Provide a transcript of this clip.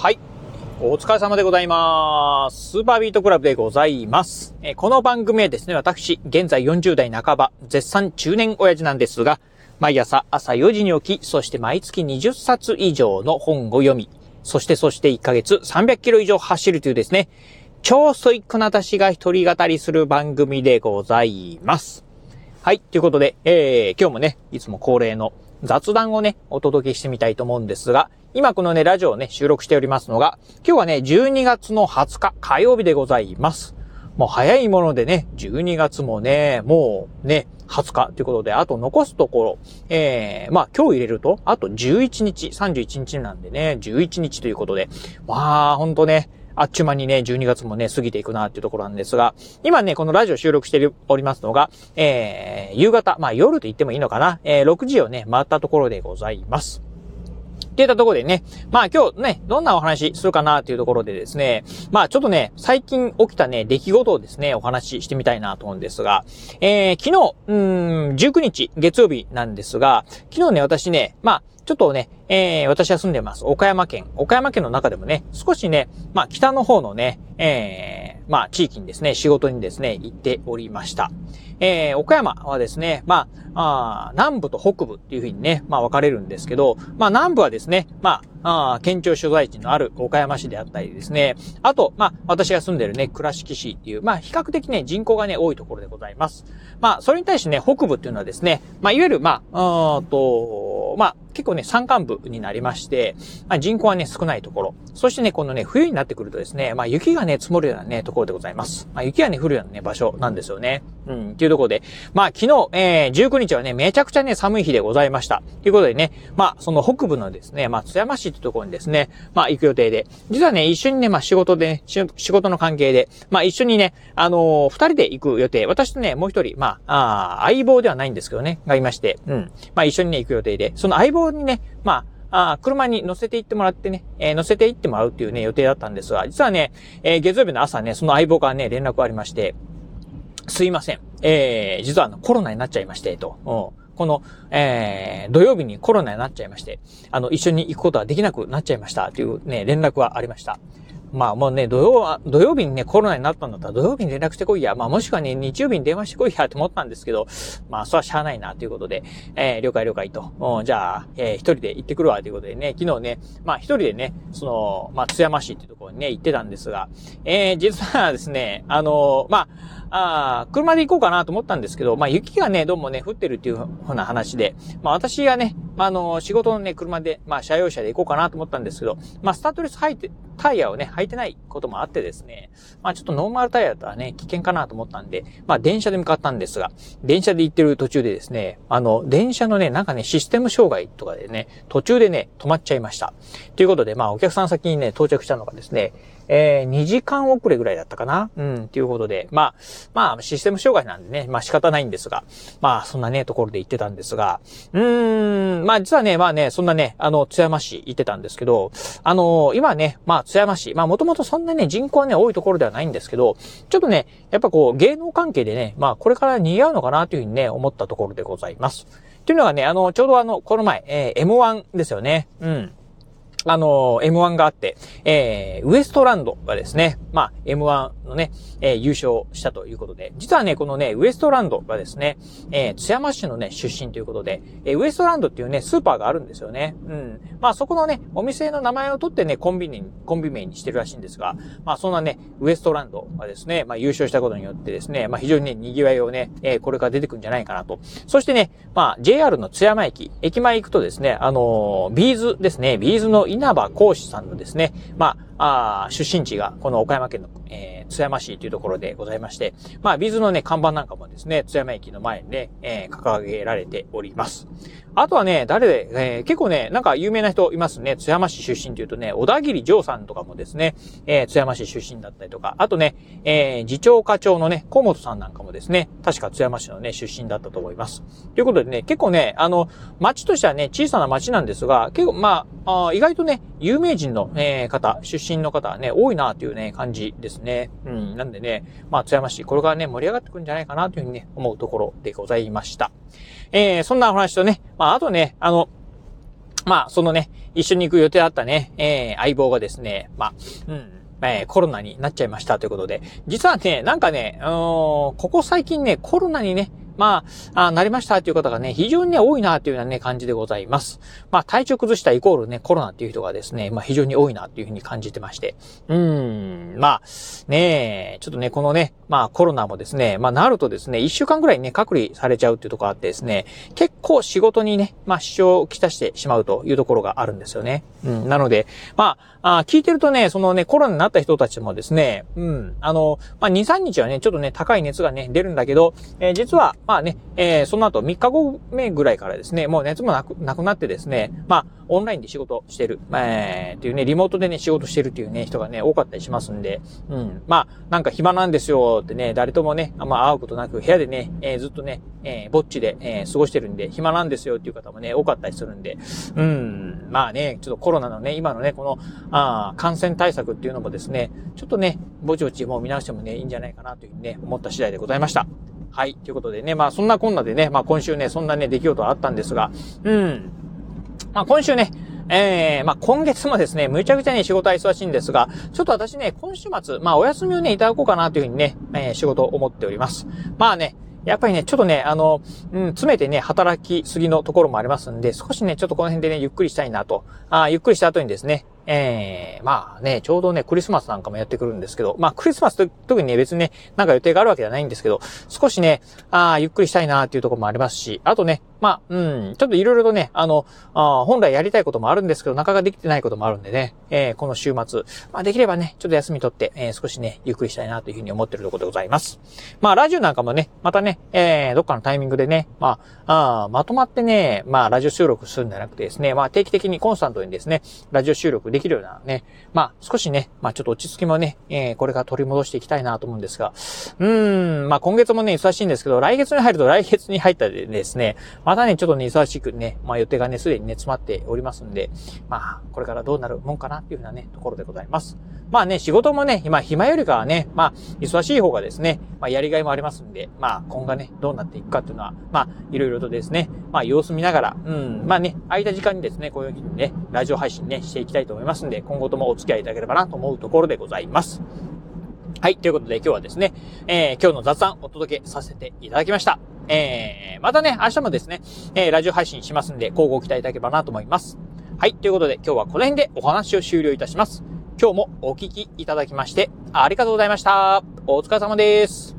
はい。お疲れ様でございます。スーパービートクラブでございます。えこの番組はですね、私、現在40代半ば、絶賛中年親父なんですが、毎朝朝4時に起き、そして毎月20冊以上の本を読み、そしてそして1ヶ月300キロ以上走るというですね、超ストイックな私が一人語りする番組でございます。はい。ということで、えー、今日もね、いつも恒例の雑談をね、お届けしてみたいと思うんですが、今このね、ラジオをね、収録しておりますのが、今日はね、12月の20日火曜日でございます。もう早いものでね、12月もね、もうね、20日ということで、あと残すところ、えー、まあ今日入れると、あと11日、31日なんでね、11日ということで、まあほんとね、あっちゅう間にね、12月もね、過ぎていくなっていうところなんですが、今ね、このラジオ収録しておりますのが、えー、夕方、まあ夜と言ってもいいのかな、えー、6時をね、回ったところでございます。っていったところでね、まあ今日ね、どんなお話するかなっていうところでですね、まあちょっとね、最近起きたね、出来事をですね、お話ししてみたいなと思うんですが、えー、昨日、うん、19日、月曜日なんですが、昨日ね、私ね、まあ、ちょっとね、えー、私は住んでます。岡山県。岡山県の中でもね、少しね、まあ、北の方のね、えー、まあ、地域にですね、仕事にですね、行っておりました。えー、岡山はですね、まあ、あ南部と北部っていうふうにね、まあ、分かれるんですけど、まあ、南部はですね、まあ、あ県庁所在地のある岡山市であったりですね、あと、まあ、私が住んでるね、倉敷市っていう、まあ、比較的ね、人口がね、多いところでございます。まあ、それに対してね、北部っていうのはですね、まあ、いわゆる、まあ、うんと、まあ、結構ね、山間部になりまして、まあ、人口はね、少ないところ。そしてね、このね、冬になってくるとですね、まあ、雪がね、積もるようなね、ところでございます。まあ、雪がね、降るようなね、場所なんですよね。うん、っていうところで、まあ、昨日、えー、19日はね、めちゃくちゃね、寒い日でございました。ということでね、まあ、その北部のですね、まあ、津山市ってところにですね、まあ、行く予定で、実はね、一緒にね、まあ、仕事で、ね、仕事の関係で、まあ、一緒にね、あのー、二人で行く予定、私とね、もう一人、まあ、あ相棒ではないんですけどね、がいまして、うん。まあ、一緒にね、行く予定で、その相棒にね、まあ、あ車に乗せて行ってもらってね、えー、乗せて行ってもらうっていうね、予定だったんですが、実はね、えー、月曜日の朝ね、その相棒からね、連絡がありまして、すいません。えー、実はあの、コロナになっちゃいまして、と。この、えー、土曜日にコロナになっちゃいまして、あの、一緒に行くことはできなくなっちゃいましたというね、連絡はありました。まあもうね、土曜、土曜日にね、コロナになったんだったら土曜日に連絡してこいや。まあもしくはね、日曜日に電話してこいやって思ったんですけど、まあそれはしゃあないなということで、えー、了解了解と。うん、じゃあ、えー、一人で行ってくるわということでね、昨日ね、まあ一人でね、その、まあ津山市っていうところにね、行ってたんですが、えー、実はですね、あのー、まあ、あ車で行こうかなと思ったんですけど、まあ雪がね、どうもね、降ってるっていうふうな話で、まあ私がね、まああの、仕事のね、車で、まあ車用車で行こうかなと思ったんですけど、まあスタッドレス入って、タイヤをね、履いてないこともあってですね、まあちょっとノーマルタイヤだったらね、危険かなと思ったんで、まあ電車で向かったんですが、電車で行ってる途中でですね、あの、電車のね、なんかね、システム障害とかでね、途中でね、止まっちゃいました。ということで、まあお客さん先にね、到着したのがですね、えー、2時間遅れぐらいだったかな？うん、ということで、まあ、まあ、システム障害なんでね、まあ仕方ないんですが、まあ、そんなね、ところで行ってたんですが、うーん、まあ実はね、まあね、そんなね、あの、津山市行ってたんですけど、あの、今ね、まあ津山市、まあもともとそんなね、人口はね、多いところではないんですけど、ちょっとね、やっぱこう、芸能関係でね、まあこれから似合うのかなというふうにね、思ったところでございます。というのがね、あの、ちょうどあの、この前、えー、M1 ですよね。うん。あの、M1 があって、えー、ウエストランドがですね、まあ、M1 のね、えー、優勝したということで、実はね、このね、ウエストランドがですね、えー、津山市のね、出身ということで、えー、ウエストランドっていうね、スーパーがあるんですよね。うん。まあ、そこのね、お店の名前を取ってね、コンビニ、コンビ名にしてるらしいんですが、まあ、そんなね、ウエストランドがですね、まあ、優勝したことによってですね、まあ、非常にね、賑わいをね、えー、これから出てくるんじゃないかなと。そしてね、まあ、JR の津山駅、駅前行くとですね、あのー、 B'zですね、 B'zの稲葉浩志さんのですね、まあ、あ出身地がこの岡山県の、えー、津山市というところでございまして、まあ、 B'zのね、看板なんかもですね、津山駅の前にね、えー、掲げられております。あとはね、誰で、えー、結構ね、なんか有名な人いますね。津山市出身というとね、オダギリジョーさんとかもですね、えー、津山市出身だったりとか、あとね、えー、次長課長のね、小本さんなんかもですね、確か津山市のね、出身だったと思います。ということでね、結構ね、あの、町としてはね、小さな町なんですが、結構、まあ、あ意外とね、有名人の、えー、方、出身の方はね、多いなというね、感じですね。うん、なんでね、まあ、津山市、これからね、盛り上がってくるんじゃないかなというふうにね、思うところでございました。えー、そんなお話とね、まあ、あとね、あの、まあ、そのね、一緒に行く予定だったね、えー、相棒がですね、まあ、うん、えー、コロナになっちゃいましたということで、実はね、なんかね、あのここ最近ね、コロナにね、まあ、あなりましたっていう方がね、非常にね、多いなっていうようなね、感じでございます。まあ、体調崩したイコールね、コロナっていう人がですね、まあ、非常に多いなっていうふうに感じてまして。うーん、まあ、ねえ、ちょっとね、このね、まあ、コロナもですね、まあ、なるとですね、一週間ぐらいね、隔離されちゃうっていうところあってですね、結構仕事にね、まあ、支障をきたしてしまうというところがあるんですよね。うん、なので、まあ、あ聞いてるとね、そのね、コロナになった人たちもですね、うん、あの、まあ、2、3日はね、ちょっとね、高い熱がね、出るんだけど、えー、実は、まあね、えー、その後3日後目ぐらいからですね、もう熱もなく、なくなってですね、まあ、オンラインで仕事してる、えー、っていうね、リモートでね、仕事してるっていうね、人がね、多かったりしますんで、うん。まあ、なんか暇なんですよってね、誰ともね、あんま会うことなく、部屋でね、えー、ずっとね、えー、ぼっちで、えー、過ごしてるんで、暇なんですよっていう方もね、多かったりするんで、うん。まあね、ちょっとコロナのね、今のね、この、あ感染対策っていうのもですね、ちょっとね、ぼちぼちもう見直してもね、いいんじゃないかなというふうにね、思った次第でございました。はい。ということでね、まあそんなこんなでね、まあ今週ね、そんなね、出来事はあったんですが、うん。まあ今週ね、ええー、まあ、今月もですね、むちゃくちゃね、仕事は忙しいんですが、ちょっと私ね、今週末、まあ、お休みをね、いただこうかなというふうにね、えー、仕事を思っております。まあね、やっぱりね、ちょっとね、あの、うん、詰めてね、働きすぎのところもありますんで、少しね、ちょっとこの辺でね、ゆっくりしたいなと。あゆっくりした後にですね、ええー、まあね、ちょうどね、クリスマスなんかもやってくるんですけど、まあクリスマスと特にね、別にね、なんか予定があるわけではないんですけど、少しね、ああ、ゆっくりしたいなーっていうところもありますし、あとね、まあ、うん、ちょっといろいろとね、あの、あ本来やりたいこともあるんですけど、なかなかできてないこともあるんでね、えー、この週末、まあできればね、ちょっと休み取って、えー、少しね、ゆっくりしたいなというふうに思ってるところでございます。まあラジオなんかもね、またね、えー、どっかのタイミングでね、まあ、あまとまってね、まあラジオ収録するんじゃなくてですね、まあ定期的にコンスタントにですね、ラジオ収録でできるようなね、まあ、少しね、まあちょっと落ち着きもね、えー、これから取り戻していきたいなと思うんですが、うーん、まあ今月もね、忙しいんですけど、来月に入ると来月に入ったでですね、またね、ちょっとね、忙しくね、まあ予定がね、すでにね、詰まっておりますんで、まあ、これからどうなるもんかなっていうふうなね、ところでございます。まあね、仕事もね、今、暇よりかはね、まあ、忙しい方がですね、まあ、やりがいもありますんで、まあ、今後ね、どうなっていくかっていうのは、まあ、いろいろとですね、まあ、様子見ながら、うん、まあね、空いた時間にですね、こういうふうにね、ラジオ配信ね、していきたいと思いますんで、今後ともお付き合いいただければなと思うところでございます。はい。ということで今日はですね、えー、今日の雑談お届けさせていただきました。えー、またね、明日もですね、えー、ラジオ配信しますんで、交互期待いただければなと思います。はい。ということで今日はこの辺でお話を終了いたします。今日もお聞きいただきまして、ありがとうございました。お疲れ様です。